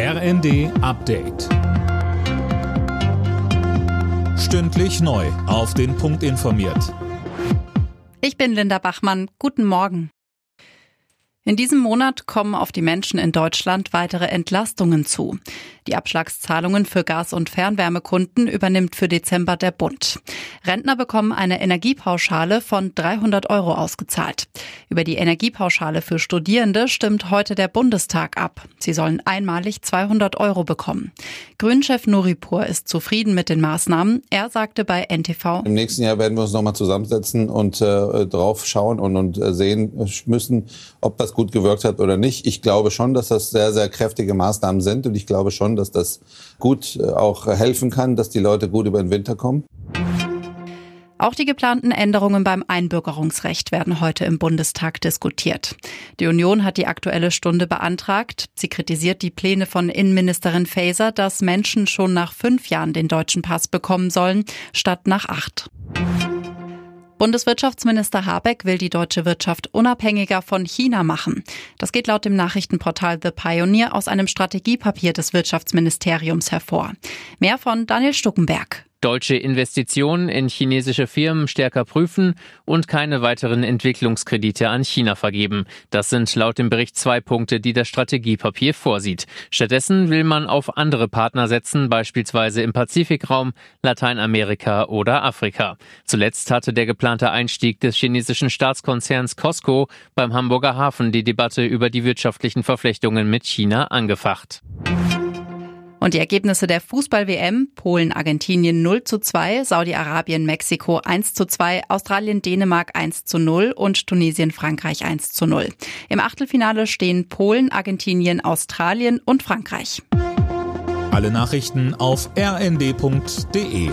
RND Update. Stündlich neu. Auf den Punkt informiert. Ich bin Linda Bachmann. Guten Morgen. In diesem Monat kommen auf die Menschen in Deutschland weitere Entlastungen zu. Die Abschlagszahlungen für Gas- und Fernwärmekunden übernimmt für Dezember der Bund. Rentner bekommen eine Energiepauschale von 300 Euro ausgezahlt. Über die Energiepauschale für Studierende stimmt heute der Bundestag ab. Sie sollen einmalig 200 Euro bekommen. Grünchef Nuripur ist zufrieden mit den Maßnahmen. Er sagte bei NTV, Im nächsten Jahr werden wir uns nochmal zusammensetzen und äh, drauf schauen und, und äh, sehen müssen, ob das gut gewirkt hat oder nicht. Ich glaube schon, dass das sehr, sehr kräftige Maßnahmen sind und ich glaube schon, dass das gut äh, auch helfen kann, dass die Leute gut über den Winter kommen. Auch die geplanten Änderungen beim Einbürgerungsrecht werden heute im Bundestag diskutiert. Die Union hat die aktuelle Stunde beantragt. Sie kritisiert die Pläne von Innenministerin Faeser, dass Menschen schon nach fünf Jahren den deutschen Pass bekommen sollen, statt nach acht. Bundeswirtschaftsminister Habeck will die deutsche Wirtschaft unabhängiger von China machen. Das geht laut dem Nachrichtenportal The Pioneer aus einem Strategiepapier des Wirtschaftsministeriums hervor. Mehr von Daniel Stuckenberg. Deutsche Investitionen in chinesische Firmen stärker prüfen und keine weiteren Entwicklungskredite an China vergeben. Das sind laut dem Bericht zwei Punkte, die das Strategiepapier vorsieht. Stattdessen will man auf andere Partner setzen, beispielsweise im Pazifikraum, Lateinamerika oder Afrika. Zuletzt hatte der geplante Einstieg des chinesischen Staatskonzerns Costco beim Hamburger Hafen die Debatte über die wirtschaftlichen Verflechtungen mit China angefacht. Und die Ergebnisse der Fußball-WM, Polen, Argentinien 0 zu 2, Saudi-Arabien, Mexiko 1 zu 2, Australien, Dänemark 1 zu 0 und Tunesien, Frankreich 1 zu 0. Im Achtelfinale stehen Polen, Argentinien, Australien und Frankreich. Alle Nachrichten auf rnd.de